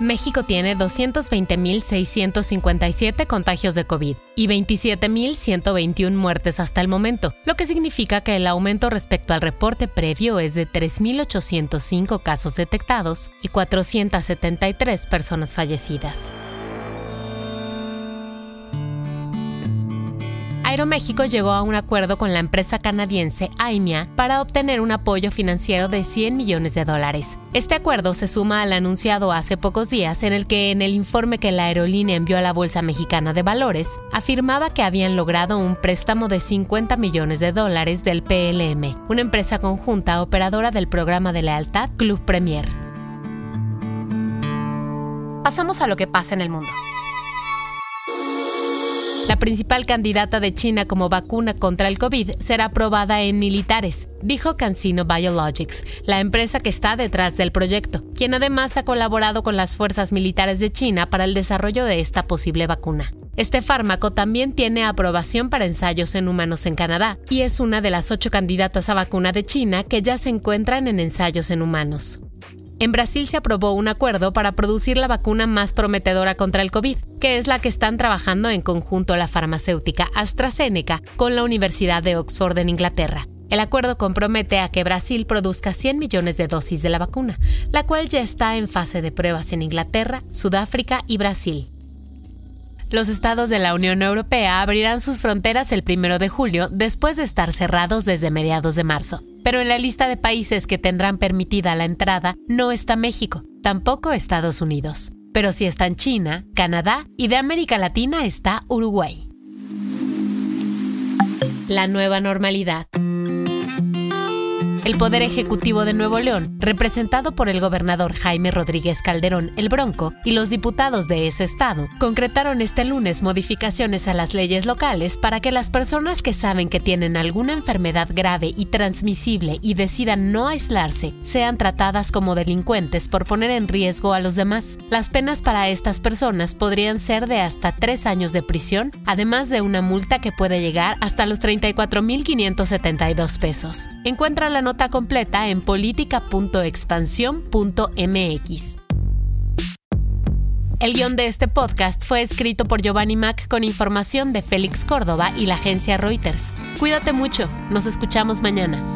México tiene 220.657 contagios de COVID y 27.121 muertes hasta el momento, lo que significa que el aumento respecto al reporte previo es de 3.805 casos detectados y 473 personas fallecidas. Aeroméxico llegó a un acuerdo con la empresa canadiense AIMIA para obtener un apoyo financiero de 100 millones de dólares. Este acuerdo se suma al anunciado hace pocos días en el que en el informe que la aerolínea envió a la Bolsa Mexicana de Valores afirmaba que habían logrado un préstamo de 50 millones de dólares del PLM, una empresa conjunta operadora del programa de lealtad Club Premier. Pasamos a lo que pasa en el mundo. La principal candidata de China como vacuna contra el COVID será probada en militares, dijo CanSino Biologics, la empresa que está detrás del proyecto, quien además ha colaborado con las fuerzas militares de China para el desarrollo de esta posible vacuna. Este fármaco también tiene aprobación para ensayos en humanos en Canadá y es una de las ocho candidatas a vacuna de China que ya se encuentran en ensayos en humanos. En Brasil se aprobó un acuerdo para producir la vacuna más prometedora contra el COVID, que es la que están trabajando en conjunto la farmacéutica AstraZeneca con la Universidad de Oxford en Inglaterra. El acuerdo compromete a que Brasil produzca 100 millones de dosis de la vacuna, la cual ya está en fase de pruebas en Inglaterra, Sudáfrica y Brasil. Los estados de la Unión Europea abrirán sus fronteras el 1 de julio después de estar cerrados desde mediados de marzo. Pero en la lista de países que tendrán permitida la entrada no está México, tampoco Estados Unidos. Pero sí están China, Canadá y de América Latina está Uruguay. La nueva normalidad. El Poder Ejecutivo de Nuevo León, representado por el gobernador Jaime Rodríguez Calderón el Bronco y los diputados de ese estado, concretaron este lunes modificaciones a las leyes locales para que las personas que saben que tienen alguna enfermedad grave y transmisible y decidan no aislarse sean tratadas como delincuentes por poner en riesgo a los demás. Las penas para estas personas podrían ser de hasta tres años de prisión, además de una multa que puede llegar hasta los 34.572 pesos. Encuentra la nota completa en. El guion de este podcast fue escrito por Giovanni Mac con información de Félix Córdoba y la agencia Reuters. Cuídate mucho, nos escuchamos mañana.